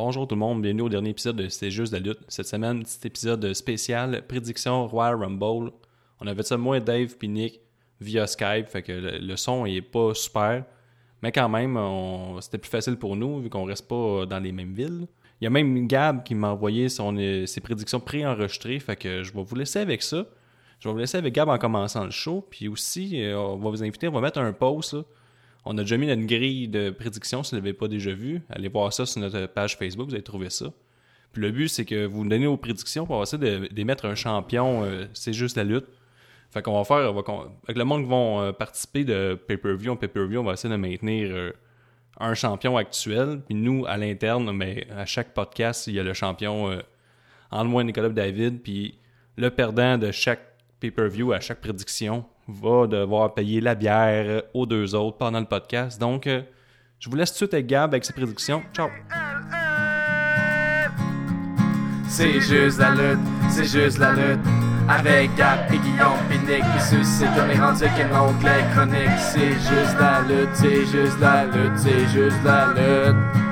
Bonjour tout le monde, bienvenue au dernier épisode de C'est juste la lutte. Cette semaine, petit épisode spécial, prédiction Royal Rumble. On avait ça moi, Dave puis Nick via Skype, fait que le, son est pas super, mais quand même, c'était plus facile pour nous vu qu'on reste pas dans les mêmes villes. Il y a même Gab qui m'a envoyé son, ses prédictions pré-enregistrées, fait que je vais vous laisser avec ça. Je vais vous laisser avec Gab en commençant le show, puis aussi, euh, on va vous inviter, on va mettre un post là, on a déjà mis notre grille de prédiction si vous ne l'avez pas déjà vu. Allez voir ça sur notre page Facebook, vous allez trouver ça. Puis le but, c'est que vous donnez vos prédictions pour essayer d'émettre un champion. Euh, c'est juste la lutte. Fait qu'on va faire, avec le monde qui vont euh, participer de pay-per-view en pay-per-view, on va essayer de maintenir euh, un champion actuel. Puis nous, à l'interne, mais à chaque podcast, il y a le champion en moins Nicolas David. Puis le perdant de chaque pay-per-view à chaque prédiction va devoir payer la bière aux deux autres pendant le podcast. Donc, euh, je vous laisse tout de suite avec Gab avec ses prédictions. Ciao! C'est juste la lutte, c'est juste la lutte. Avec Gab et Guillaume Pinique qui suscite comme les rendus qu'un onglet chronique. C'est juste la lutte, c'est juste la lutte, c'est juste la lutte.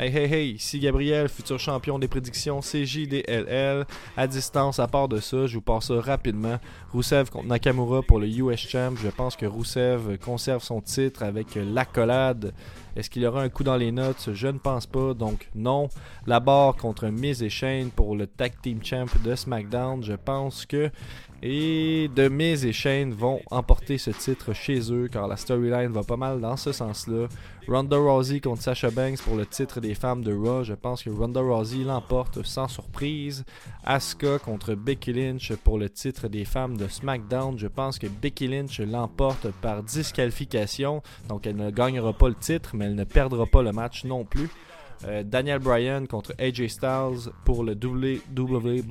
Hey hey hey, ici Gabriel, futur champion des prédictions CJDLL. À distance, à part de ça, je vous passe ça rapidement. Rousseff contre Nakamura pour le US Champ. Je pense que Rousseff conserve son titre avec l'accolade. Est-ce qu'il aura un coup dans les notes? Je ne pense pas, donc non. La barre contre Miz et Shane pour le Tag Team Champ de SmackDown. Je pense que et The et Shane vont emporter ce titre chez eux car la storyline va pas mal dans ce sens-là. Ronda Rousey contre Sasha Banks pour le titre des femmes de Raw. Je pense que Ronda Rousey l'emporte sans surprise. Asuka contre Becky Lynch pour le titre des femmes de SmackDown. Je pense que Becky Lynch l'emporte par disqualification. Donc elle ne gagnera pas le titre, mais elle ne perdra pas le match non plus. Euh, Daniel Bryan contre AJ Styles pour le WWE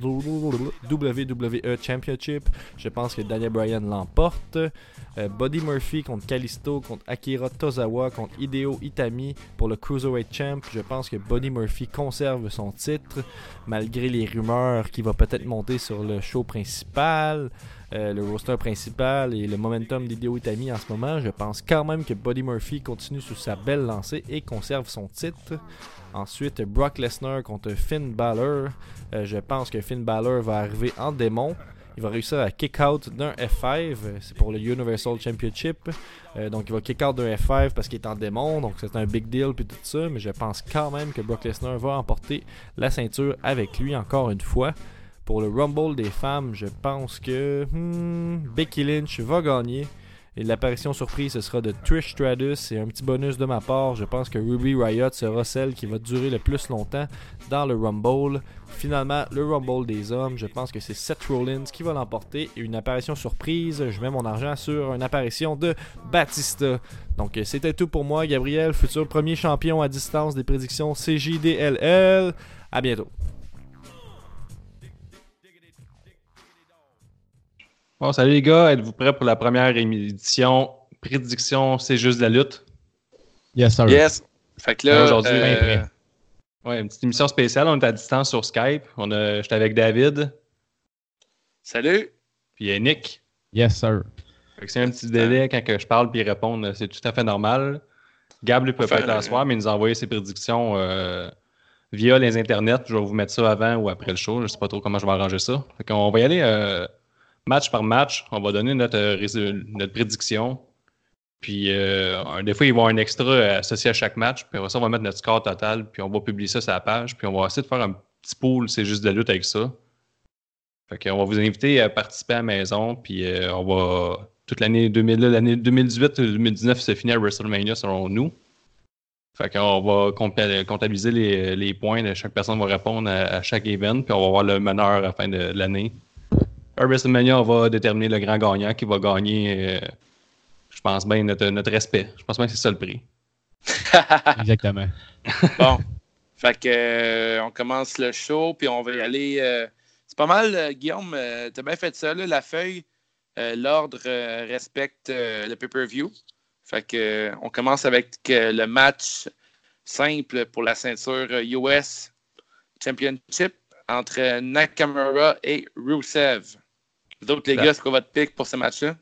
Championship. Je pense que Daniel Bryan l'emporte. Euh, Buddy Murphy contre Kalisto, contre Akira Tozawa, contre Hideo Itami pour le Cruiserweight Champ. Je pense que Buddy Murphy conserve son titre malgré les rumeurs qu'il va peut-être monter sur le show principal. Euh, le roster principal et le momentum d'Hideo Itami en ce moment, je pense quand même que Buddy Murphy continue sous sa belle lancée et conserve son titre. Ensuite, Brock Lesnar contre Finn Balor. Euh, je pense que Finn Balor va arriver en démon. Il va réussir à kick out d'un F5. C'est pour le Universal Championship. Euh, donc il va kick out d'un F5 parce qu'il est en démon. Donc c'est un big deal puis tout ça. Mais je pense quand même que Brock Lesnar va emporter la ceinture avec lui encore une fois. Pour le Rumble des femmes, je pense que hmm, Becky Lynch va gagner. Et l'apparition surprise, ce sera de Trish Stratus. Et un petit bonus de ma part, je pense que Ruby Riot sera celle qui va durer le plus longtemps dans le Rumble. Finalement, le Rumble des hommes, je pense que c'est Seth Rollins qui va l'emporter. Et une apparition surprise, je mets mon argent sur une apparition de Batista. Donc c'était tout pour moi, Gabriel, futur premier champion à distance des prédictions CJDLL. À bientôt. Bon, salut les gars, êtes-vous prêts pour la première édition Prédiction, c'est juste de la lutte? Yes, sir. Yes. Fait que là, aujourd'hui, euh... ouais, une petite émission spéciale. On est à distance sur Skype. On a, j'étais avec David. Salut. Puis Nick. Yes, sir. Fait que c'est un petit délai quand que je parle puis répondre, c'est tout à fait normal. Gab lui peut pas être là ce soir, mais il nous a envoyé ses prédictions euh, via les internets. Je vais vous mettre ça avant ou après le show. Je sais pas trop comment je vais arranger ça. Fait qu'on va y aller. Euh, match par match, on va donner notre, euh, notre prédiction. Puis, euh, des fois, il va y avoir un extra associé à chaque match. Puis, ça, on va mettre notre score total. Puis, on va publier ça sur la page. Puis, on va essayer de faire un petit pool, c'est juste de la lutte avec ça. Fait qu'on va vous inviter à participer à la maison. Puis, euh, on va. Toute l'année 2018-2019 se finit à WrestleMania selon nous. Fait qu'on va comptabiliser les, points. Chaque personne va répondre à, chaque event. Puis, on va voir le meneur à la fin de l'année. WrestleMania, on va déterminer le grand gagnant qui va gagner, euh, je pense bien, notre, respect. Je pense bien que c'est ça le prix. Exactement. bon. Fait que euh, on commence le show, puis on va y aller. Euh, c'est pas mal, Guillaume, t'as bien fait ça, la feuille. L'ordre respecte le pay-per-view. Fait que on commence avec le match simple pour la ceinture US Championship entre Nakamura et Rusev. Vous autres, les gars, c'est quoi votre pick pour ce match-là?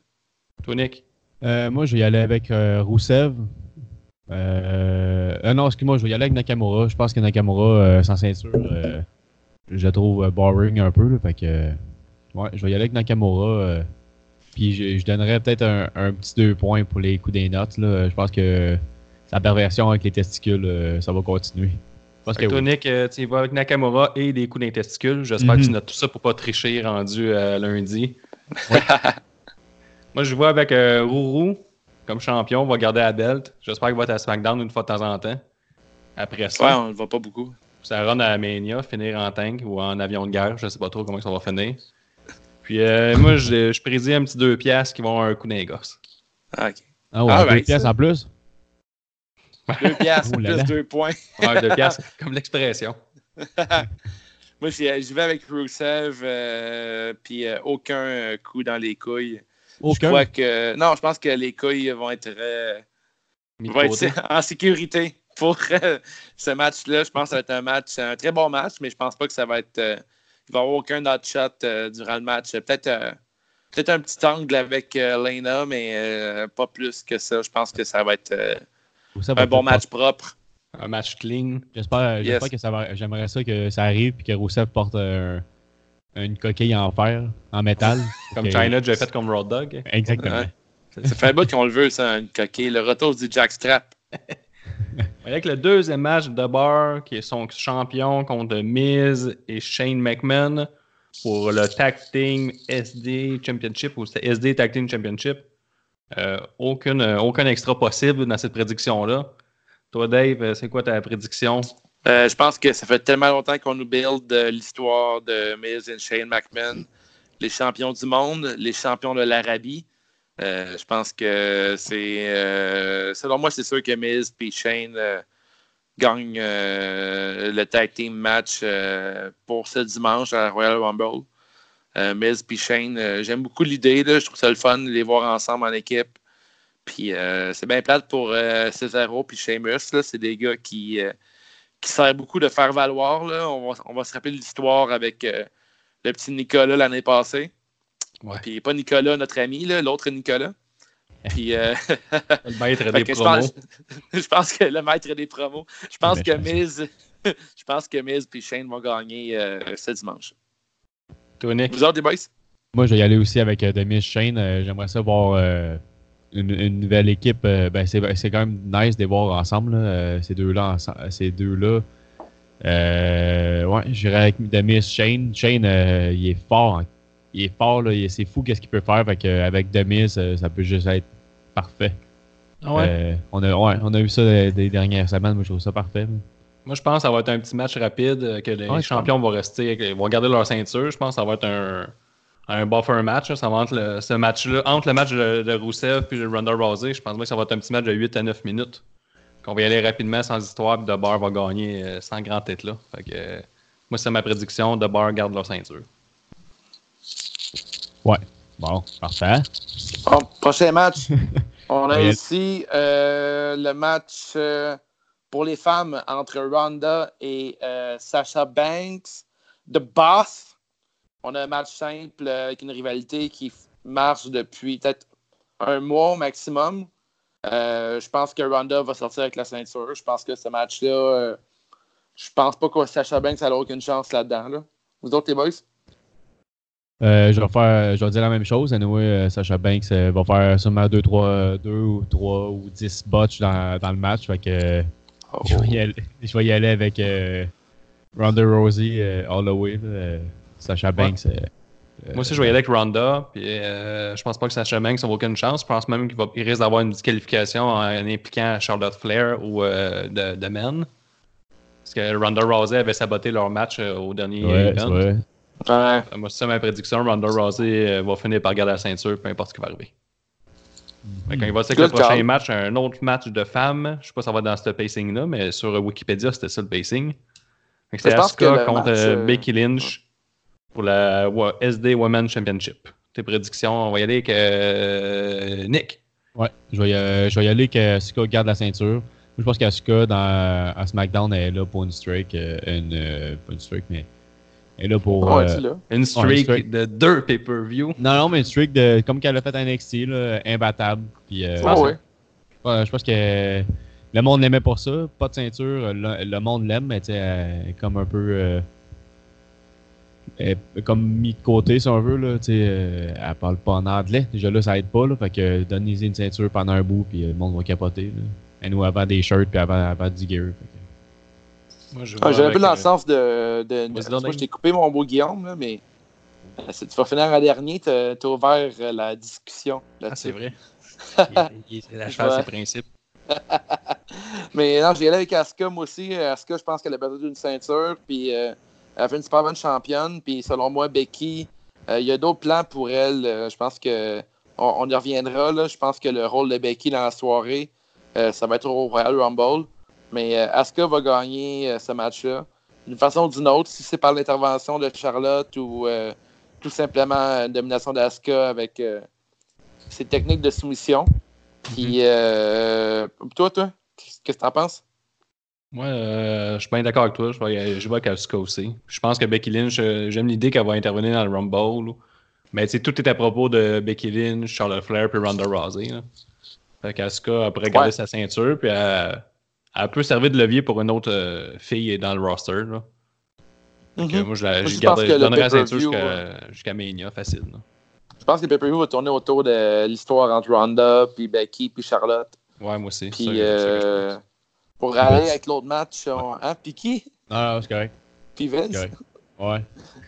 Toi, Nick? Euh, moi, je vais y aller avec euh, Rousseff. Euh, euh, non, excuse-moi, je vais y aller avec Nakamura. Je pense que Nakamura, euh, sans ceinture, euh, je le trouve euh, boring un peu. Là, fait que, euh, ouais, je vais y aller avec Nakamura. euh, puis je, je donnerais peut-être un, un petit deux points pour les coups des notes. Là. Je pense que sa perversion avec les testicules, euh, ça va continuer. Je pense Fait que que toi, oui. Nick, euh, tu y vas avec Nakamura et des coups d'intesticules. J'espère Mhm. que tu notes tout ça pour pas tricher rendu à lundi. Moi, je vois avec euh, Rourou comme champion. On va garder la belt. J'espère qu'il va être à SmackDown une fois de temps en temps. Après ça, Ouais, on le voit pas beaucoup. ça run à Mania, finir en tank ou en avion de guerre. Je sais pas trop comment ça va finir. Puis euh, moi, je, je prédis un petit deux piastres qui vont avoir un coup gosses. Ah, ok. Ah ouais, Ah, deux right, pièces ça. en plus? Deux piastres, Oh là plus là. deux points. Deux piastres, comme l'expression. Moi, j'y j'y vais avec Rusev, euh, puis euh, aucun euh, coup dans les couilles. Je Aucun? crois que. Non, je pense que les couilles vont être, euh, vont être en sécurité pour ce match-là. Je pense que ça va être un match, un très bon match, mais je pense pas que ça va être. il va y avoir aucun hot shot durant le match. Peut-être peut-être un petit angle avec Lena, mais pas plus que ça. Je pense que ça va être Ça va un bon match propre. Un match clean. J'espère, Yes. que ça va. J'aimerais ça que ça arrive puis que Rousseff porte un- une coquille en fer, en métal. Comme. China, j'ai fait comme Road Dog. Exactement. Ouais. Ça fait un bout qu'on le veut, ça, une coquille. Le retour du Jackstrap. Avec le deuxième match de Bar, qui est son champion contre Miz et Shane McMahon pour le Tag Team SD Championship ou c'était SD Tag Team Championship. Euh, aucune, euh, aucun extra possible dans cette prédiction-là. Toi, Dave, euh, c'est quoi ta prédiction? Je pense que ça fait tellement longtemps qu'on nous build l'histoire de Miz et Shane McMahon, les champions du monde, les champions de l'Arabie. Je pense que c'est. selon moi, c'est sûr que Miz et Shane gagnent le tag team match pour ce dimanche à la Royal Rumble. Euh, Miz et Shane, euh, j'aime beaucoup l'idée. Je trouve ça le fun de les voir ensemble en équipe. Puis euh, c'est bien plate pour Cesaro et Sheamus. C'est des gars qui. qui sert beaucoup de faire valoir. Là. On, va, on va se rappeler l'histoire avec le petit Nicolas l'année passée. Ouais. Puis pas Nicolas, notre ami, l'autre Nicolas. Puis euh, Le maître des je, promos. pense, je pense que le maître des promos. Je pense que Miz. Je pense que Miz et Shane vont gagner euh, ce dimanche. Toi, Nick? Vous les boys? Moi, je vais y aller aussi avec euh, Demis Shane. Euh, J'aimerais ça voir euh, une, une nouvelle équipe. Euh, ben, c'est c'est quand même nice de les voir ensemble, là, euh, ces deux-là. Ces deux-là. Euh, ouais, j'irai avec Demis Shane. Shane, euh, il est fort. hein. Il est fort, C'est fou qu'est-ce qu'il peut faire. Fait que, avec Demis, ça peut juste être parfait. Ah ouais? Euh, on, a, ouais, on a vu ça des, des dernières semaines. Moi, je trouve ça parfait. Moi, je pense que ça va être un petit match rapide, euh, que les Ouais, champions vont rester, ils vont garder leur ceinture. Je pense que ça va être un, un buffer match. Ça va entre le, ce match-là, entre le match de, de Rousseff puis le Ronda Rousey. Je pense moi que ça va être un petit match de 8 à 9 minutes. Qu'on va y aller rapidement sans histoire, puis De Bar va gagner euh, sans grand tête là. Fait que, euh, moi, c'est ma prédiction. De Bar garde leur ceinture. Bon, parfait. Bon, prochain match. On a Oui. ici euh, le match euh, pour les femmes entre Ronda et euh, Sasha Banks. The Boss. On a un match simple euh, avec une rivalité qui marche depuis peut-être un mois au maximum. Euh, je pense que Ronda va sortir avec la ceinture. Je pense que ce match-là, euh, je pense pas que Sasha Banks a aucune chance là-dedans. là. Vous autres, les boys? Je vais faire, je vais dire la même chose. Anyway, Sacha Banks va faire sûrement 2 3 2 ou 3 ou 10 botches dans, dans le match. Fait que je, vais y aller, je vais y aller avec euh, Ronda Rousey euh, all the way. là, euh, Sacha Banks. euh, euh, Moi aussi, je vais y aller avec Ronda. Puis, euh, je pense pas que Sasha Banks n'a aucune chance. Je pense même qu'il va- il risque d'avoir une disqualification en impliquant Charlotte Flair ou euh, de, de Men. Parce que Ronda Rousey avait saboté leur match euh, au dernier Ouais, c'est event. Ouais. Moi, c'est ça ma prédiction. Ronda Rousey euh, va finir par garder la ceinture, peu importe ce qui va arriver. Fait Quand il va que le prochain match, un autre match de femmes, je sais pas si ça va dans ce pacing-là, mais sur euh, Wikipédia, c'était ça le pacing. Que Asuka contre match, euh, euh, Becky Lynch pour la SD Women's Championship. Tes prédictions, on va y aller avec euh, Nick. Ouais, je vais, y, euh, je vais y aller que Asuka garde la ceinture. Moi, je pense qu'Asuka dans à SmackDown elle est là pour une streak. euh, une, euh, pas une streak, mais est là pour. Ouais, euh. Une streak, streak. de deux pay-per-view. non, non, mais une streak de, comme qu'elle a fait à NXT, là, imbattable. Puis, euh, Ah ouais. Ouais, je pense que le monde l'aimait pour ça. Pas de ceinture, le, le monde l'aime, mais elle est comme un peu. euh, comme mis de côté, si on veut. Là, euh, elle parle pas en anglais. Déjà là, ça aide pas. Là, fait que donnez-y une ceinture pendant un bout, puis euh, le monde va capoter. Là. Et nous, avant des shirts, puis avant, avant du gear. fait que- Moi, je Ah, J'avais avec, vu dans euh, le sens de. moi, je t'ai coupé mon beau Guillaume, là, mais euh, tu vas finir en dernier, tu as ouvert euh, la discussion. Ah, là-dessus. c'est vrai. Il- il- la ses principes. Mais non, j'ai allé avec Asuka, moi aussi. Asuka, je pense qu'elle a besoin d'une ceinture. Puis euh, elle a fait une super bonne championne. Puis selon moi, Becky, euh, il y a d'autres plans pour elle. Euh, je pense que on, on y reviendra. Là. Je pense que le rôle de Becky dans la soirée, euh, ça va être au Royal Rumble. Mais euh, Asuka va gagner euh, ce match-là. D'une façon ou d'une autre, si c'est par l'intervention de Charlotte ou euh, tout simplement une domination d'Asuka avec ses techniques de soumission. Puis, euh, toi, toi, qu'est-ce que t'en penses? Moi, euh, je suis bien d'accord avec toi. Je vais, je vais avec Asuka aussi. Je pense que Becky Lynch, j'aime l'idée qu'elle va intervenir dans le Rumble. Mais tu sais, tout est à propos de Becky Lynch, Charlotte Flair puis Ronda Rousey. Là. Fait qu'Asuka elle pourrait garder Ouais. sa ceinture puis elle, elle peut servir de levier pour une autre euh, fille dans le roster. Là. Mhm. moi, je, la, Moi, je je je la ceinture jusqu'à jusqu'à Mania, facile. là. Je pense que le pay-per-view va tourner autour de l'histoire entre Ronda, puis Becky, puis Charlotte. Ouais, moi aussi. Puis, ça euh, pour aller avec l'autre match, on... hein, puis qui? Non, non, c'est correct. Puis Vince? Ouais.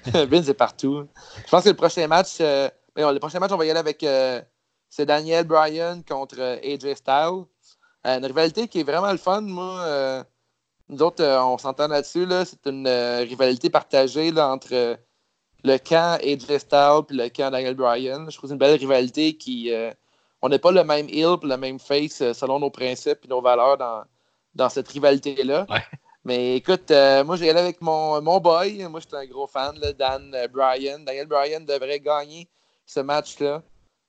Vince est partout. Je pense que le prochain match, euh, le prochain match, on va y aller avec euh, c'est Daniel Bryan contre euh, AJ Styles. Euh, une rivalité qui est vraiment le fun. Moi, euh, nous autres, euh, on s'entend là-dessus. Là, c'est une rivalité partagée là, entre le camp AJ Styles et le camp Daniel Bryan. Je trouve que c'est une belle rivalité qui. euh, on n'est pas le même heel et le même face euh, selon nos principes et nos valeurs dans, dans cette rivalité-là. Ouais. Mais écoute, euh, moi, j'ai allé avec mon, mon boy. Moi, je suis un gros fan, là, Dan Bryan. Daniel Bryan devrait gagner ce match-là.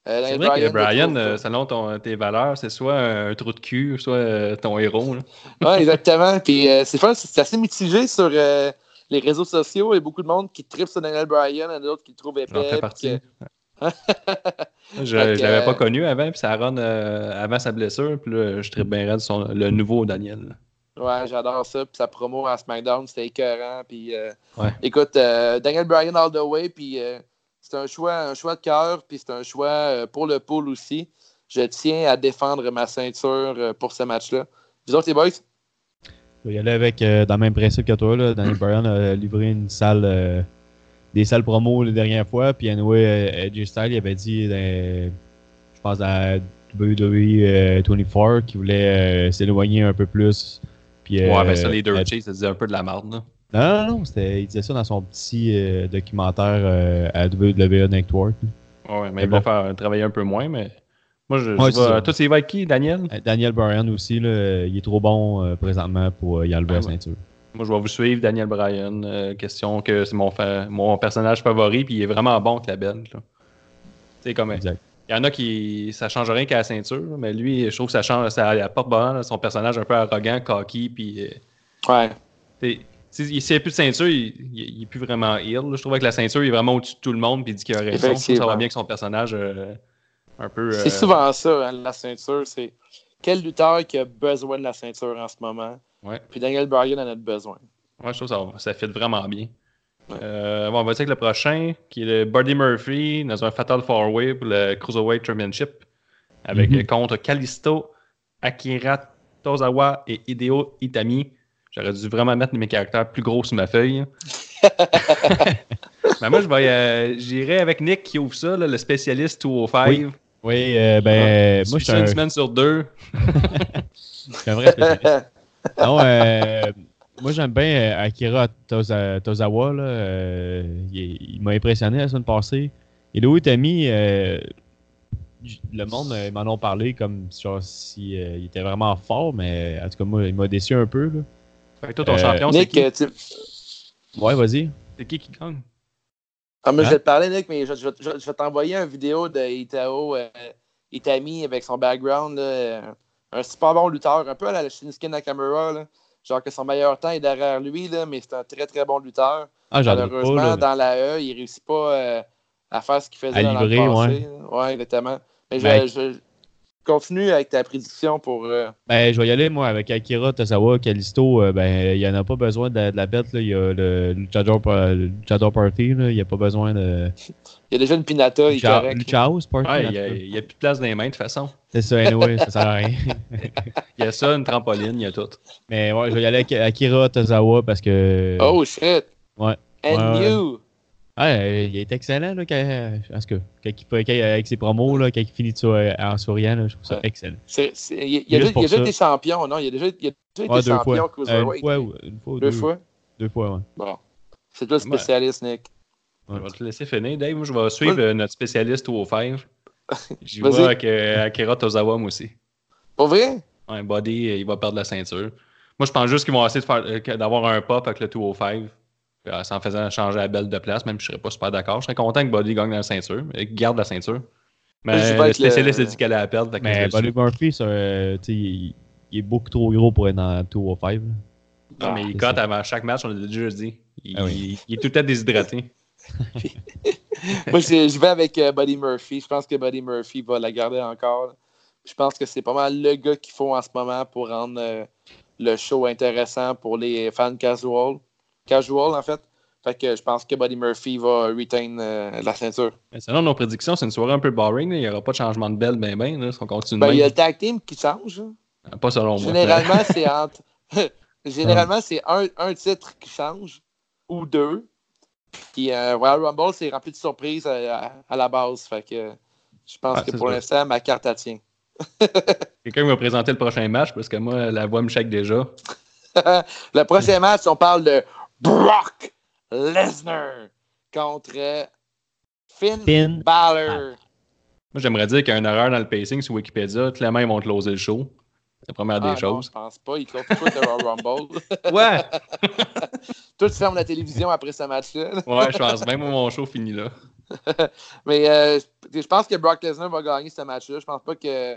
Euh, C'est vrai que je Brian, trouve- euh, selon ton- tes valeurs, c'est soit un trou de cul, soit euh, ton héros. Ouais, exactement. Puis euh, c'est assez mitigé sur euh, les réseaux sociaux. Il y a beaucoup de monde qui tripe sur Daniel Bryan, et d'autres qui le trouvent épais. Partie. que- Je que, je l'avais euh, pas connu avant, puis ça run euh, avant sa blessure, puis là, je tripe bien raide son, le nouveau Daniel. Ouais, j'adore ça. Puis sa promo à SmackDown, c'était écœurant. Puis euh, Ouais. écoute, euh, Daniel Bryan all the way. Puis euh, c'est un choix, un choix de cœur. Puis c'est un choix euh, pour le pool aussi. Je tiens à défendre ma ceinture euh, pour ce match-là. Vous autres, les boys? Je vais y aller avec, euh, dans le même principe que toi, là. Daniel Bryan a livré une salle, euh, des salles promo la dernière fois. Puis, anyway, AJ Styles, il avait dit, je pense, à WWE euh, 24, qu'il voulait euh, s'éloigner un peu plus. Puis, Ouais, euh, ben ça, les Dirt Chase, ça disait un peu de la merde. Là. Non, non, non, c'était, il disait ça dans son petit euh, documentaire euh, à WWE Network. Ouais, mais Mais il bon. faire travailler un peu moins, mais moi, je, Ouais, je c'est ça. vais... Toi, vas avec qui, Daniel? Euh, Daniel Bryan aussi, là, il est trop bon euh, présentement pour euh, y enlever Ah la ouais. ceinture. Moi, je vais vous suivre, Daniel Bryan. Euh, question que c'est mon, fa- mon personnage favori, puis il est vraiment bon avec la belge. là. Tu sais, comme... Exact. Il y en a qui ça change rien qu'à la ceinture, mais lui, je trouve que ça change, ça apporte là, son personnage un peu arrogant, cocky, puis euh, Ouais. S'il n'y a plus de ceinture, il, il, il est plus vraiment heel. là. Je trouve que la ceinture, il est vraiment au-dessus de tout le monde, puis il dit qu'il a raison. Je trouve que ça va bien que son personnage euh, un peu. C'est euh, souvent ça, hein, la ceinture. C'est quel lutteur qui a besoin de la ceinture en ce moment? Ouais. Puis Daniel Bryan en a besoin. Ouais, je trouve que ça, ça fit vraiment bien. Ouais. Euh, bon, on va dire que le prochain, qui est le Buddy Murphy dans un Fatal Four Way pour le Cruiserweight Championship, avec Mhm. contre Kalisto, Akira Tozawa et Hideo Itami. J'aurais dû vraiment mettre mes caractères plus gros sur ma feuille. Mais moi, je vais, euh, j'irai avec Nick qui ouvre ça, là, le spécialiste 205. Oui. Oui, euh, ben, Je moi, je suis un, une semaine sur deux. je suis un vrai spécialiste. non, euh, moi, j'aime bien euh, Akira Toza- Tozawa. Là, il il m'a impressionné la semaine passée. Et Louis j- le monde m'en ont parlé comme genre, si, euh, il était vraiment fort, mais en tout cas, moi, il m'a déçu un peu. Là. Fait que toi, ton Euh, champion, c'est qui? euh, tu... Ouais, vas-y. C'est qui qui gagne? ah, mais je Hein? vais te parler, Nick, mais je, je- je- je vais t'envoyer une vidéo de Itao euh, Itami avec son background. là, un super bon lutteur, un peu à la Shinsuke Nakamura. Là. Genre que son meilleur temps est derrière lui, là, mais c'est un très très bon lutteur. Ah, Malheureusement, pas. là. dans la E, il réussit pas euh, à faire ce qu'il faisait À dans livrer, le passé. Ouais, exactement. Mais je, Ben- je- continue avec ta prédiction pour. euh, Ben, je vais y aller, moi, avec Akira Tozawa, Kalisto. euh, ben, il n'y en a pas besoin de, de la bête. Là. Il y a le le Luchador Party. Là. Il n'y a pas besoin de. Il y a déjà une Pinata, il correct. Party. Ouais, en il y, a, plus de place dans les mains, de toute façon. C'est ça, anyway, ça sert à rien. Il y a ça, une trampoline, il y a tout. Mais ouais, je vais y aller avec Akira Tozawa parce que. Oh shit! Ouais. And Ouais, ouais. you! Ouais, euh, il est excellent, là, quand, en tout cas, quand il peut- quand il- avec ses promos, là, quand il finit ça euh, en souriant, là, je trouve ça Ouais. excellent. Il y a, il y a Juste déjà, il y a pour déjà ça. été champion, non? Il y a déjà, il y a déjà Ouais, été deux champion fois. Euh, une une fois deux deux. fois? Deux fois, ouais. Bon. C'est toi le Ouais. spécialiste, Nick. Je vais te laisser finir, Dave. Moi, je vais suivre euh, notre spécialiste au 5. J'y vais avec euh, Akira Tozawa, moi aussi. Pour vrai? Un body, euh, il va perdre la ceinture. Moi, je pense juste qu'ils vont essayer euh, d'avoir un pop avec le 205. Puis, euh, sans faisant changer la belle de place, même si je serais pas super d'accord. Je serais content que Body gagne la ceinture, et qu'il garde la ceinture. Mais vais le avec le- spécialiste a dit qu'elle allait la perdre. Mais Buddy. Murphy, ça, euh, tu sais, il, il est beaucoup trop gros pour être dans le 205. là. Non, mais il c'est cote avant chaque match, on l'a déjà dit. Il, Ah oui. il est tout temps déshydraté. Moi, je, je vais avec euh, Buddy Murphy. Je pense que Buddy Murphy va la garder encore. Je pense que c'est pas mal le gars qu'il faut en ce moment pour rendre euh, le show intéressant pour les fans casual. Casual, en fait. Fait que je pense que Buddy Murphy va retain euh, la ceinture. Mais selon nos prédictions, c'est une soirée un peu boring. là. Il n'y aura pas de changement de belle, ben ben. Là, si on continue de Ben, il y a le tag team qui change. hein. Pas selon moi. Généralement, c'est entre. Généralement, c'est un, un titre qui change ou deux. Puis euh, Royal Rumble, c'est rempli de surprises à, à- à la base. Fait que je pense Ouais, que pour l'instant, ma carte elle tient. Quelqu'un va présenter le prochain match parce que moi, la voix me shake déjà. Le prochain match, on parle de Brock Lesnar contre Finn, Finn Balor. Moi, j'aimerais dire qu'il y a une erreur dans le pacing sur Wikipédia. Clairement, ils vont closer le show. C'est la première Ah, des non, choses. je pense pas. Il close tout le Royal Rumble. Ouais! Toi, tu fermes la télévision après ce match-là. Ouais, je pense même que mon show finit là. Mais euh, je pense que Brock Lesnar va gagner ce match-là. Je pense pas que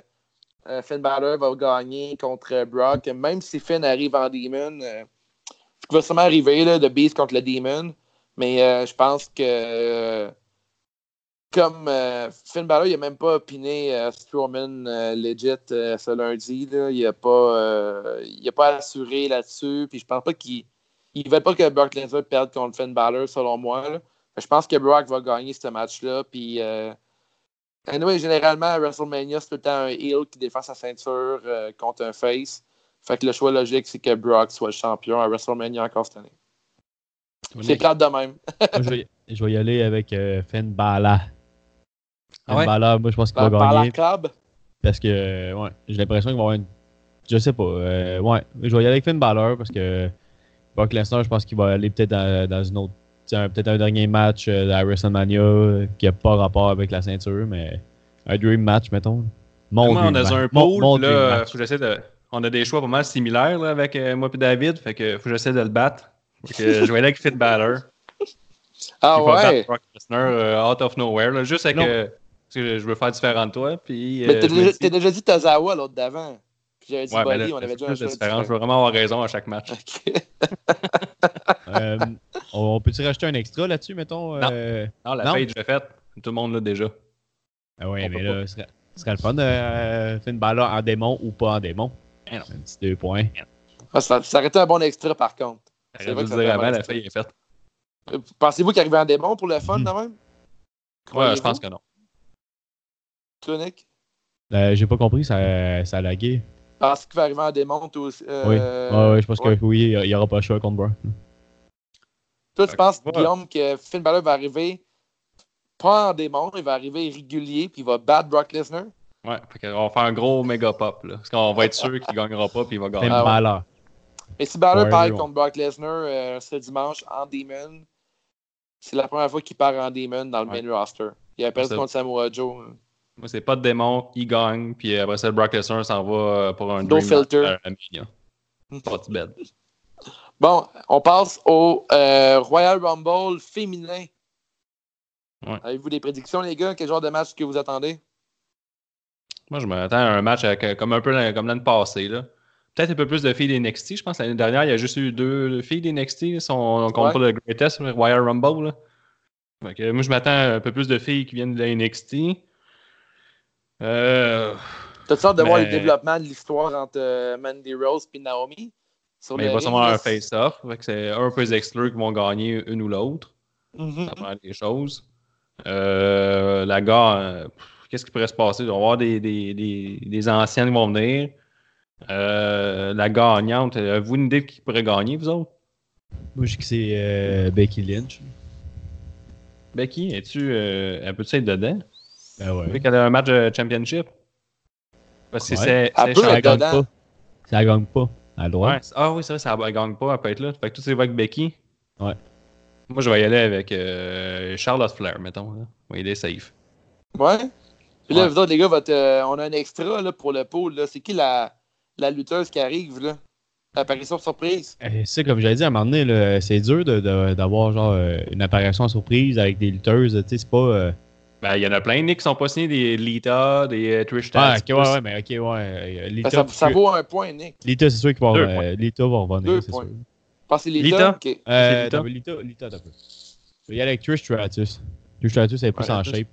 euh, Finn Balor va gagner contre Brock. Même si Finn arrive en Demon, euh, ce qui va sûrement arriver, là, de Beast contre le Demon. Mais euh, je pense que comme euh, Finn Balor, il n'a même pas opiné euh, Strowman legit ce lundi. Là. Il n'a pas, pas assuré là-dessus. Puis je pense pas qu'il ne veut pas que Brock Lesnar perde contre Finn Balor, selon moi. Je pense que Brock va gagner ce match-là. Puis, anyway, généralement, à WrestleMania, c'est tout le temps un heel qui défend sa ceinture contre un face. Fait que le choix logique, c'est que Brock soit le champion à WrestleMania encore cette année. C'est plate de même. Moi, je, vais, je vais y aller avec euh, Finn Balor. Ah Finn ouais? Balor, moi, je pense qu'il va la gagner. club. Parce que, euh, ouais, j'ai l'impression qu'il va y avoir une. Je sais pas. euh, ouais, je vais y aller avec Finn Balor parce que Brock Lesnar, je pense qu'il va aller peut-être dans, dans une autre. Peut-être un dernier match euh, à WrestleMania euh, qui n'a pas rapport avec la ceinture, mais un dream match, mettons. Mon Moi, on dream a match. un Mon- pool, mon là, dream match. faut que j'essaie de... On a des choix pas mal similaires là, avec euh, moi et David, fait que faut que j'essaie de le battre. Fait que, je vais aller avec Balor. Ah Il va battre ouais. Brock Lesnar euh, out of nowhere, là, juste avec... Euh, parce que je veux faire différent de toi, puis... Mais euh, t'as déjà, dis- t'as déjà dit Tozawa l'autre d'avant. Puis j'avais dit Ouais, là, on avait déjà un choix. Je veux vraiment avoir raison à chaque match. Ok. Euh, on peut-tu rajouter un extra là-dessus, mettons Non. euh, Non, la page est faite. Tout le monde l'a déjà. Ah ouais, On mais là, ce serait, le fun de euh, Finn Balor en démon ou pas en démon. Eh non. Un petit deux points. Ah, ça, ça aurait été un bon extra, par contre. C'est vrai que ça dire fait avant, mal la feuille est faite. Euh, Pensez-vous qu'il arrivait en démon pour le fun, Mhm. quand même? Ouais, je pense que non. Toi, Nick? Euh, J'ai pas compris, ça, ça a lagué. Pense qu'il va arriver en démon, toi aussi? euh, Oui. Ouais, je pense ouais. que oui, il n'y aura pas le choix contre Brock. Toi, tu penses. Guillaume, que Finn Balor va arriver pas en démon, il va arriver régulier, puis il va battre Brock Lesnar? Ouais, fait on va faire un gros méga pop. Là, parce qu'on va être sûr qu'il gagnera pas puis il va gagner. Ah ouais. Si Balor Ouais, parle ouais. contre Brock Lesnar euh, ce dimanche en Demon, c'est la première fois qu'il part en Demon dans le Ouais. main roster. Il a perdu contre Samoa Joe. Moi, c'est pas de démon, il gagne, puis après ça, Brock Lesnar s'en va euh, pour un No dream filter. Pas de bed. Bon, on passe au euh, Royal Rumble féminin. Ouais. Avez-vous des prédictions, les gars? Quel genre de match que vous attendez? Moi, je m'attends à un match avec, euh, comme un peu comme l'année passée. là. Peut-être un peu plus de filles d'NXT. Je pense que l'année dernière, il y a juste eu deux filles d'NXT. Si on, on compte Ouais. pas le Greatest, Royal Rumble. Là. Moi, je m'attends à un peu plus de filles qui viennent de la NXT. Euh, T'as-tu hâte de voir Mais- le développement de l'histoire entre euh, Mandy Rose et Naomi? Sur Mais il va sûrement un face-off. C'est un peu les exclus qui vont gagner une ou l'autre. Mhm. Ça prend des choses. Euh, la gare, qu'est-ce qui pourrait se passer? Il va y avoir des, des, des, des anciennes qui vont venir. Euh, la gagnante, avez-vous une idée de qui pourrait gagner, vous autres? Moi, je sais que c'est euh, Becky Lynch. Becky, es-tu euh, elle peut-tu être dedans? Ben ouais. Vu qu'elle a un match de championship? Parce que Ouais. c'est. Elle peut être dedans. pas. Ça gagne pas. Elle a le droit. Ouais, ah oui, c'est vrai, ça gagne pas, elle peut être là. Fait que tout c'est avec Becky. Ouais. Moi, je vais y aller avec euh, Charlotte Flair, mettons. Là. On va y aller safe. Ouais. Puis là, Ouais. vous autres, les gars, votre, euh, on a un extra là, pour le là. C'est qui la, la lutteuse qui arrive, là? Apparition surprise. C'est comme j'avais dit à un moment donné, c'est dur de- de- d'avoir genre euh, une apparition surprise avec des lutteuses. Tu sais, c'est pas. euh, Ben, il y en a plein, Nick, qui sont pas signés des Lita, des euh, Trish Ah, Stratus. ok, ouais, ouais, mais ok, ouais. Ben, Lita, ça, ça vaut un point, Nick. Lita, c'est sûr qu'il va euh, Lita va revenir, c'est sûr. Pensez les Lita? Lita? OK. Euh, Lita? Lita, peu. Je vais y aller avec Trish Stratus. Trish Stratus, elle est plus Ouais, en shape.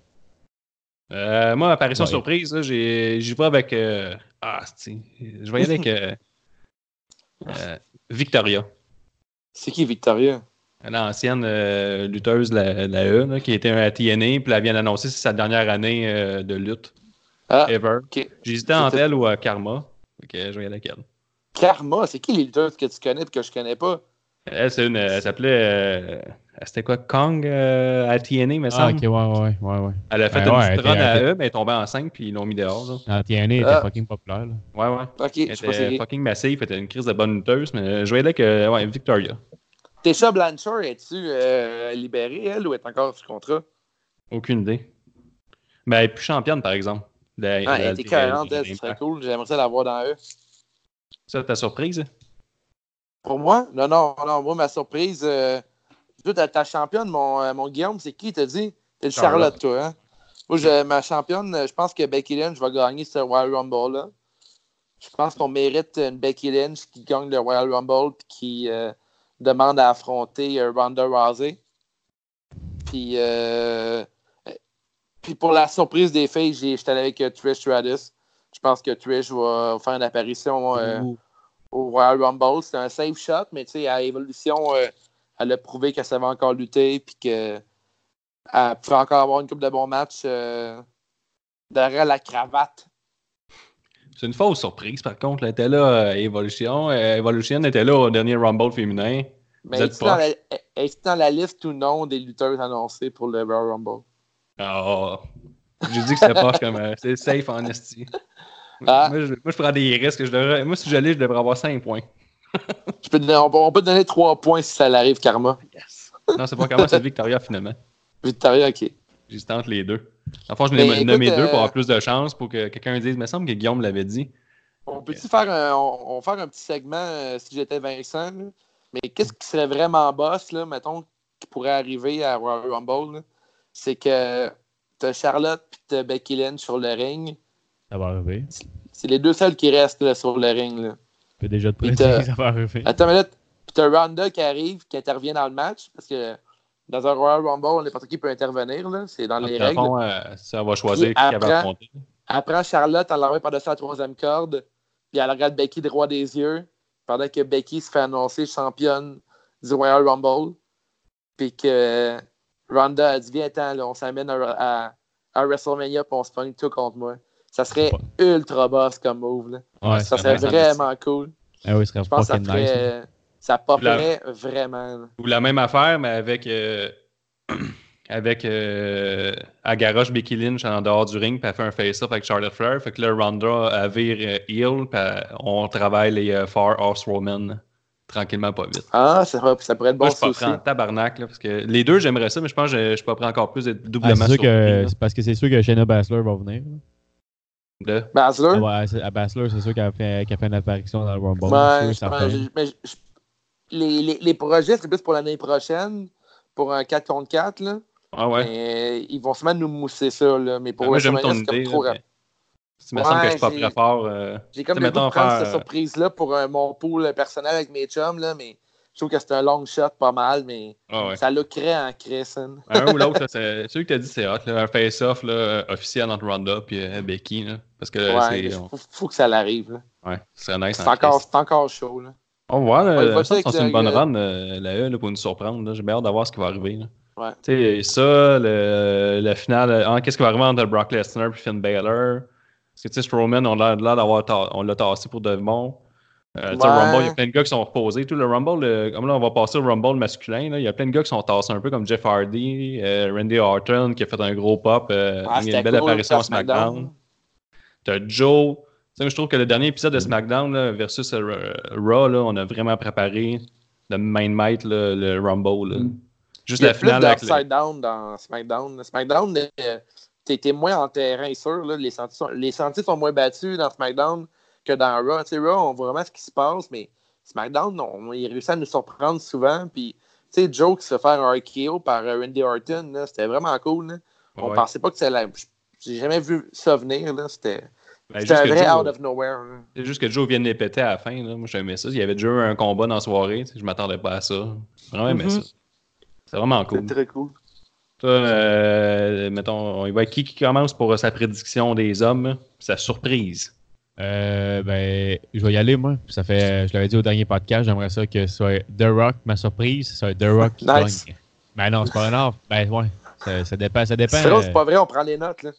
Euh, moi, apparition Ouais. surprise, j'y vais avec. euh, Ah. Je vais y aller avec. euh, Victoria. C'est qui Victoria? L'ancienne lutteuse de la, la E, là, qui était à TNA, puis elle vient d'annoncer que c'est sa dernière année de lutte. Ah, Ever. OK. J'hésitais entre elle ou euh, Karma. Que je vais y aller avec elle. Karma, c'est qui les lutteuses que tu connais et que je connais pas? Elle, c'est une, elle s'appelait. Euh, C'était quoi? Kong euh, à TNA, me Ah, semble? ok, ouais, ouais, ouais, ouais. Elle a fait Ouais, une ouais, petite run à eux, mais elle est tombée enceinte, puis ils l'ont mis dehors. là. En TNA, elle était Ah. fucking populaire. Là. Ouais, ouais. OK, Elle je sais pas c'est était fucking massive, elle était une crise de bonne lutteuse, mais euh, je aller avec euh, ouais, Victoria. Tesha Blanchard, es-tu euh, libérée, elle, ou est encore sous contrat? Aucune idée. Mais elle est plus championne, par exemple. De- Ah, de- elle était de- 40, de- elle, ce serait cool. J'aimerais ça la voir dans eux. Ça, ta surprise? Pour moi? Non, non, non. Moi, ma surprise, euh, toi, ta, ta championne, mon, euh, mon Guillaume, c'est qui, t'as dit? T'as dit Charlotte, Charlotte. toi, hein? Moi, je- ma championne, je pense que Becky Lynch va gagner ce Royal Rumble-là. Je pense qu'on mérite une Becky Lynch qui gagne le Royal Rumble et qui euh, demande à affronter euh, Ronda Rousey. Puis, euh, puis pour la surprise des filles, j'étais allé avec Trish Stratus. Je pense que Trish va faire une apparition euh, au Royal Rumble. C'est un safe shot, mais tu sais, à Evolution, euh, elle a prouvé qu'elle savait encore lutter puis qu'elle pouvait encore avoir une coupe de bons matchs euh, derrière la cravate. C'est une fausse surprise, par contre. Elle était là à Evolution. Euh, Evolution était là au dernier Rumble féminin. Mais est-ce dans, est-ce dans la liste ou non des lutteurs annoncés pour le Royal Rumble? Ah, j'ai dit que c'était pas comme. euh, c'est safe en esti. Ah. Moi, je, moi, je prends des risques. Je devrais- moi, si j'allais, je devrais avoir 5 points. Je peux te donner- on, peut, on peut te donner trois points si ça l'arrive, Karma. Non, c'est pas comment, c'est Victoria finalement. Victoria, ok. J'hésitais entre les deux. En fait, je Mais n'ai écoute, nommé deux euh, pour avoir plus de chance pour que quelqu'un dise. Il me semble que Guillaume l'avait dit. On peut-tu faire un, on, on va faire un petit segment euh, si j'étais Vincent? là? Mais qu'est-ce qui serait vraiment boss, là, mettons, qui pourrait arriver à Royal Rumble? C'est que t'as Charlotte et t'as Becky Lynch sur le ring. Ça va arriver. C'est les deux seuls qui restent là, sur le ring. Là. Peux déjà te Puis prédire que ça va arriver. Attends une minute. Puis t'as Ronda qui arrive, qui intervient dans le match, parce que dans un Royal Rumble, n'importe qui peut intervenir. là. C'est dans les règles. fond, euh, ça va choisir Puis qui après- va affronter. Prend Charlotte, elle l'envoie par-dessus la troisième corde, puis elle regarde Becky droit des yeux, pendant que Becky se fait annoncer championne du Royal Rumble, puis que Ronda a dit Viens-t'en, là, on s'amène à, à- à WrestleMania, puis on se pogne tout contre moi. Ça serait ultra boss comme move. Là. Ouais, ça serait vraiment cool. Ah oui, serait Je pense que ça, nice. ferait, ça popperait vraiment. là. Ou la même affaire, mais avec. euh, avec euh, Becky Lynch en dehors du ring, puis elle fait un face-off avec Charlotte Flair. Fait que là, Ronda, elle vire euh, heel, puis on travaille les euh, Far Horsewomen tranquillement, pas vite. Ah, ça, pourrait- ça pourrait être bon Moi, je suis pas prêt tabarnak, là, parce que les deux, j'aimerais ça, mais je pense que je, je pas prêt encore plus Ah, doublement là, c'est parce que c'est sûr que Shayna Baszler va venir. De- Basler? Ah ouais, c'est- à Baszler, c'est sûr qu'elle a fait, qu'elle a fait une apparition dans le Rumble. Ouais, sûr, je je- mais je- les, les, les projets, c'est plus pour l'année prochaine, pour un 4 contre 4. Là. Ah ouais. Mais ils vont sûrement nous mousser ça. Là. Mais pour Ah, moi, j'aime ton c'est comme idée. trop là, rapide. mais Il me semble que je Ouais, suis pas j'ai- très fort. euh, J'ai comme Tu le goût de prendre faire, cette euh, surprise-là pour euh, mon pool personnel avec mes chums, là, mais Je trouve que c'est un long shot pas mal, mais Ah ouais. ça lookerait en Crescent. Un ou l'autre, c'est- celui que t'as dit, c'est hot. là, un face-off officiel entre Ronda et euh, Becky. Là, parce que Ouais, c'est. il on- faut, faut que ça l'arrive. Ouais, ce serait nice. C'est en encore, c'est chaud. Là. On va voir. Là, avec c'est le- une bonne le- run, euh, la E, là, pour nous surprendre. J'ai bien hâte de voir ce qui va arriver. Là. Ouais. Tu ça, le, le final, euh, ah, qu'est-ce qui va arriver entre Brock Lesnar et Finn Balor? Parce que tu sais, Strowman, on l'a d'avoir on tassé pour de bon. Euh, Ouais. Rumble, il y a plein de gars qui sont reposés. Tout le Rumble, le- comme là, on va passer au Rumble masculin. là, Il y a plein de gars qui sont tassés un peu comme Jeff Hardy, euh, Randy Orton qui a fait un gros pop, euh, Ah, une c'était belle cool, apparition à SmackDown. T'as Joe. Tu sais, je trouve que le dernier épisode de SmackDown là, versus euh, Raw, là, on a vraiment préparé de main might là, le Rumble. là. Juste Il y a la plus finale avec le- down dans SmackDown. SmackDown, euh, t'es moins en terrain sûr. Les, sentiers sont, les sentiers sont moins battus dans SmackDown que dans Raw. Tu sais, Raw, on voit vraiment ce qui se passe, mais SmackDown, on, il réussit à nous surprendre souvent. Puis, tu sais, Joe qui se fait faire un RKO par euh, Randy Orton, là, c'était vraiment cool. là. On Ouais. pensait pas que c'était la. J'ai jamais vu ça venir. là. C'était Ben, c'était un vrai Joe- out of nowhere. là. C'est juste que Joe vienne les péter à la fin. Là. Moi, j'aimais ça. Il y avait déjà eu un combat dans la soirée. Je m'attendais pas à ça. J'ai vraiment aimé Mhm. ça. C'est vraiment cool. C'est très cool. Toi, euh, mettons, on y va qui qui commence pour euh, sa prédiction des hommes, sa surprise. Euh, ben, je vais y aller, moi. Ça fait, je l'avais dit au dernier podcast, j'aimerais ça que ce soit The Rock, ma surprise, ce soit The Rock qui Nice. gagne. Ben non, c'est pas grave. Ben ouais, ça, ça dépend. Ça dépend C'est euh, c'est pas vrai, on prend les notes. Là.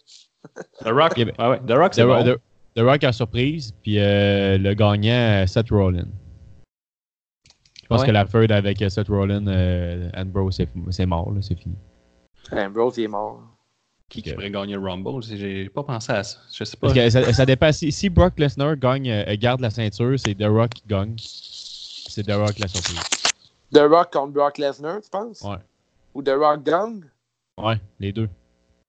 The Rock, ah ouais, The Rock, The, c'est bon. The- The Rock en surprise, puis euh, le gagnant, Seth Rollins. Je pense Ouais. que la feud avec euh, Seth Rollins, euh, Ambrose, c'est c'est mort, là, c'est fini. Ambrose, il est mort. Qui, qui pourrait gagner le Rumble? J'ai pas pensé à ça. Je sais pas. Parce que ça, ça dépend. Si, si Brock Lesnar gagne, euh, garde la ceinture, c'est The Rock qui gagne. C'est The Rock la surprise. The Rock contre Brock Lesnar, tu penses? Ouais. Ou The Rock gagne? Ouais, les deux.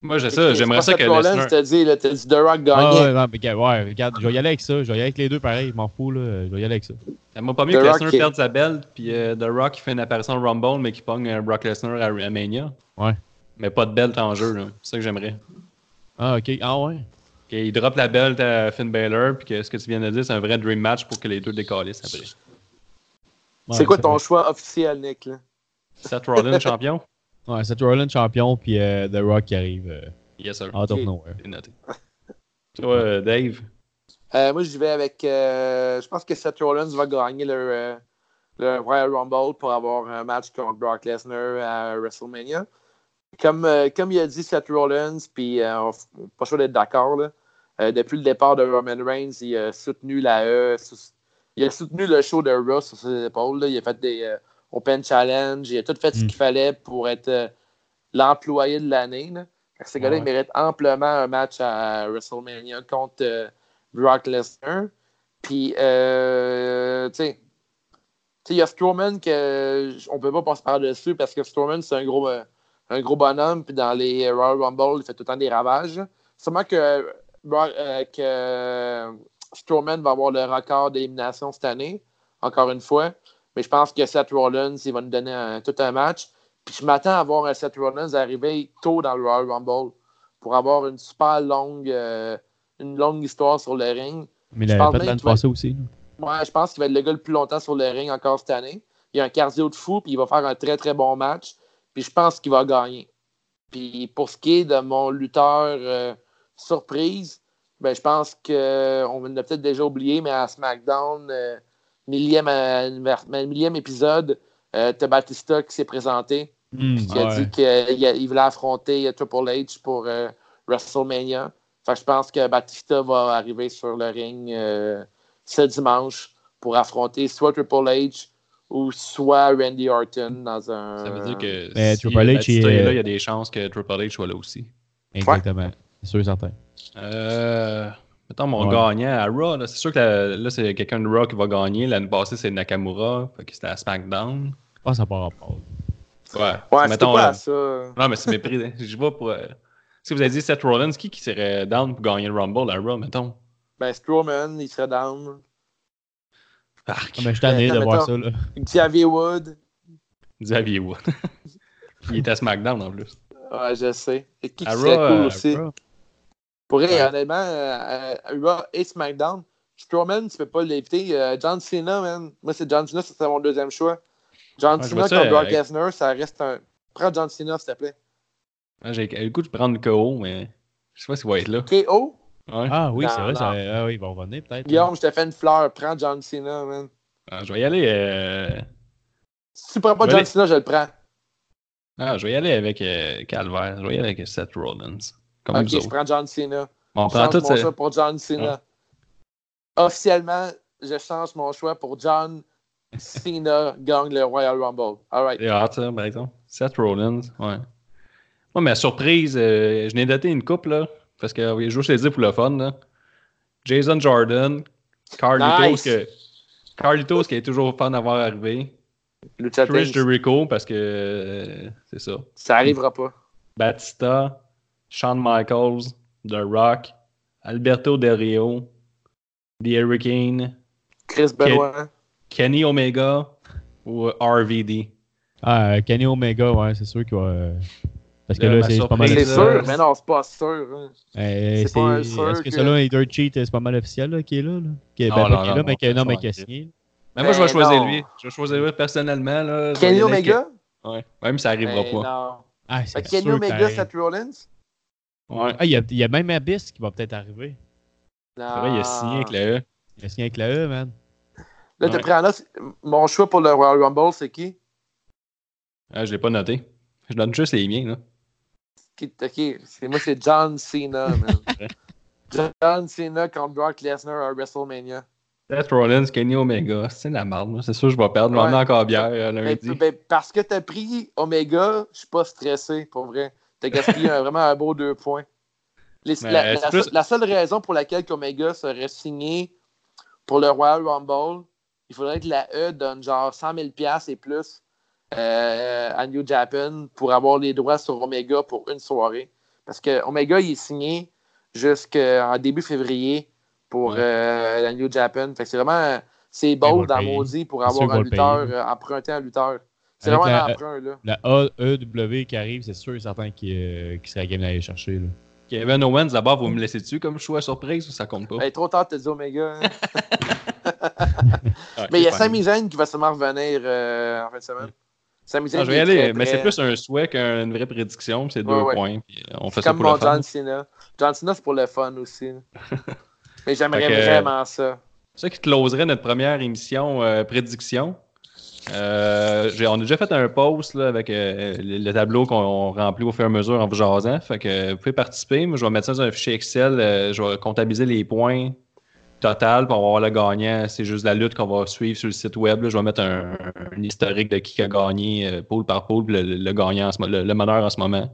Moi, j'ai ça. J'aimerais ça que Lesnar... t'as dit, là, t'as dit The Rock Ah, gagnait. ouais, non, mais regarde, ouais, regarde, je vais y aller avec ça. Je vais y aller avec les deux pareil. Je m'en fous, là. Je vais y aller avec ça. Ça m'a pas mieux The que Rock Lesnar qui- perde sa belle, puis euh, The Rock qui fait une apparition au Rumble, mais qui pogne euh, Brock Lesnar à à Mania. Ouais. Mais pas de belt en jeu, là. C'est ça que j'aimerais. Ah, ok. Ah, ouais. Qu'il drop la belt à Finn Balor, puis que ce que tu viens de dire, c'est un vrai dream match pour que les deux décalissent après. Ouais, c'est quoi ton choix officiel, Nick? Là? Seth Rollins champion? Ouais, Seth Rollins champion, puis euh, The Rock qui arrive euh, Yes, sir. out of nowhere. Noté. Toi, euh, Dave? Euh, moi, j'y vais avec. euh, je pense que Seth Rollins va gagner le, euh, le Royal Rumble pour avoir un match contre Brock Lesnar à WrestleMania. Comme, euh, comme il a dit Seth Rollins, puis euh, pas choix d'être d'accord. Euh, depuis le départ de Roman Reigns, il a soutenu la E. il a soutenu le show de Raw sur ses épaules. là. Il a fait des Open Challenge. Il a tout fait ce Mm. qu'il fallait pour être l'employé de l'année. là. Fait que Ce gars-là, Ouais. il mérite amplement un match à WrestleMania contre Brock Lesnar. Puis, euh, tu sais, tu sais, il y a Strowman que on peut pas passer par-dessus parce que Strowman, c'est un gros, euh, un gros bonhomme. Puis dans les Royal Rumble, il fait tout le temps des ravages. Sûrement que, Brock- euh, que Strowman va avoir le record d'élimination cette année, encore une fois. Mais je pense que Seth Rollins, il va nous donner un- tout un match. Puis je m'attends à voir un Seth Rollins arriver tôt dans le Royal Rumble pour avoir une super longue, euh, une longue histoire sur le ring. Mais il avait qu'il va- passée aussi. Moi, je pense qu'il va être le gars le plus longtemps sur le ring encore cette année. Il a un cardio de fou, puis il va faire un très très bon match. Puis je pense qu'il va gagner. Puis pour ce qui est de mon lutteur euh, surprise, ben, je pense qu'on l'a peut-être déjà oublié, mais à SmackDown, euh, millième, anniver- millième épisode, euh, t'as Batista qui s'est présenté, Hmm, qui a ouais. dit qu'il il voulait affronter euh, Triple H pour euh, WrestleMania. Fait que je pense que Batista va arriver sur le ring euh, ce dimanche pour affronter soit Triple H ou soit Randy Orton dans un. Ça veut dire que Mais si Triple H, Batista il est est- là, il y a des chances que Triple H soit là aussi. Exactement. C'est sûr et certain. Euh, mettons mon Ouais. gagnant à Raw, c'est sûr que la- là, c'est quelqu'un de Raw qui va gagner. L'année passée, c'est Nakamura, fait que c'était à SmackDown. Ah, ça part rapport. Ouais, Ouais, c'est mettons, pas là- à ça. Non, mais c'est mépris. Je vais pour. euh, Si vous avez dit Seth Rollins, qui, qui serait down pour gagner le Rumble à Raw, mettons? Ben, Strowman, il serait down. Arc. Ah, mais je suis tanné de voir ça. Là. Xavier Wood. Xavier Wood. Il est à SmackDown en plus. Ouais, je sais. Et qui, À serait cool euh, aussi. Raw. Pour vrai, Ouais. honnêtement, euh, Raw et SmackDown, Strowman, tu peux pas l'éviter. Euh, John Cena, man. Moi, c'est John Cena, c'est mon deuxième choix. John Ouais, Cena contre Brock euh, Lesnar, ça reste un. Prends John Cena, s'il te plaît. Ah, J'ai le goût de prendre le KO, mais je sais pas s'il va être là. KO? Ouais. Ah oui, c'est vrai, ça, ah, oui, ils vont revenir peut-être. Guillaume, je te fais une fleur. Prends John Cena, man. Ah, je vais y aller. euh, Si tu prends pas John aller- Cena, je le prends. Ah, je vais y aller avec euh, Calvaire. Je vais y aller avec Seth Rollins. Comme Ok, je autres. prends John Cena. On Je prend tout mon ça. choix pour John Cena. Officiellement, je change mon choix pour John Cena gagne le Royal Rumble. Hot, ça, par exemple. Seth Rollins, ouais. Moi, ma surprise, euh, je n'ai daté une coupe, là, parce que oui, je joue chez les pour le fun, là. Jason Jordan, Carlitos, Nice. que, Carlitos qui est toujours fun d'avoir arrivé. Lucha Chris. Jericho, parce que euh, c'est ça. Ça arrivera pas. Batista, Shawn Michaels, The Rock, Alberto Del Rio, The Hurricane, Chris Benoit. Kenny Omega ou euh, RVD. Ah, euh, Kenny Omega, ouais, c'est sûr qu'il va. Euh, Parce que Euh, là, c'est pas mal surprise, C'est là, officiel. sûr, mais non, c'est pas sûr. hein. Euh, c'est pas sûr Est-ce que, que- celui-là, Dirt Cheat, c'est pas mal officiel là, qui est là? là? Qui est, Non, ben, non, pas qui est non, là, mais non, qui, non, ça, mais ça Ben qui a va signé. Mais moi, je vais Mais choisir non. lui. Je vais choisir lui personnellement. Là, Kenny Omega? Ouais. Même si ça arrivera Mais pas. non. Ah, c'est Kenny Omega, ça. Seth Rollins? Ouais. Ah, il y, a, il y a même Abyss qui va peut-être arriver. Non. C'est vrai, il a signé avec le E. Il a signé avec la E, man. Là, Ouais. en note. Mon choix pour le Royal Rumble, c'est qui? Ah, je l'ai pas noté. Je donne juste les miens. Là. Ok, moi, c'est John Cena, man. John Cena contre Brock Lesnar à WrestleMania. Seth Rollins, Kenny Omega. C'est la merde. moi. C'est sûr que je vais perdre. Je vais Ouais. encore bière euh, Ben, lundi. ben, parce que t'as pris Omega, je suis pas stressé, pour vrai. T'as gaspillé un- vraiment un beau deux points. Les- Mais la, c'est la plus- seule- la seule raison pour laquelle Omega serait signé pour le Royal Rumble, il faudrait que la E donne genre 100 000 et plus euh, à New Japan pour avoir les droits sur Omega pour une soirée. Parce que Omega, il est signé jusqu'en début février pour Ouais. euh, la New Japan. Fait que c'est vraiment... C'est le dans maudit pour avoir un lutteur, euh, emprunter un lutteur. C'est vraiment la- un emprunt, là. La AEW qui arrive, c'est sûr et certain qu'il euh, qu'il serait game d'aller chercher. Là. Kevin Owens, d'abord, vous me laissez dessus comme choix surprise ou ça compte pas? Hey, trop tard, t'as dit Omega. hein. Ah, Mais il y a. Sami Zayn qui va sûrement revenir euh, en fin de semaine. Zayn, Ah, je vais y aller, très mais c'est plus un souhait qu'une vraie prédiction. C'est deux Ouais, points. puis, euh, on fait C'est ça comme pour mon le fun. John Cena. John Cena, c'est pour le fun aussi. mais j'aimerais vraiment ça. C'est ça qui closerait notre première émission euh, prédiction. Euh, on a déjà fait un post là, avec euh, le, le tableau qu'on remplit au fur et à mesure en vous jasant. Fait que euh, vous pouvez participer. Moi, je vais mettre ça dans un fichier Excel. euh, je vais comptabiliser les points total, puis on va voir le gagnant. C'est juste la lutte qu'on va suivre sur le site web. là. Je vais mettre un, un historique de qui a gagné euh, pool par puis le, le- gagnant, en ce le, le meneur en ce moment.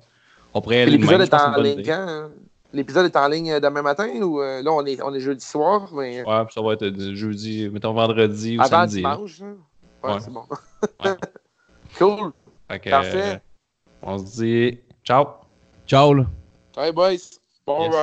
On pourrait aller de L'épisode est en ligne quand? hein? L'épisode est en ligne euh, demain matin ou euh, là on est, on est jeudi soir, mais Ouais, puis ça va être euh, jeudi, mettons vendredi ou avant samedi. dimanche. hein? Ouais, Ouais. c'est bon. Ouais. cool. Parfait. euh, on se dit ciao. Ciao, là. Hey boys. Bon Yes.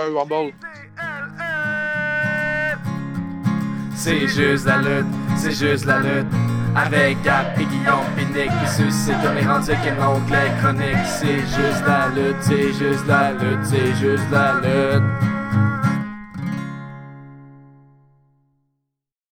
C'est juste la lutte, c'est juste la lutte. Avec Gap et Guillaume Pinique qui suscite comme les rendus qu'un onglet chronique. C'est juste la lutte, c'est juste la lutte, c'est juste la lutte.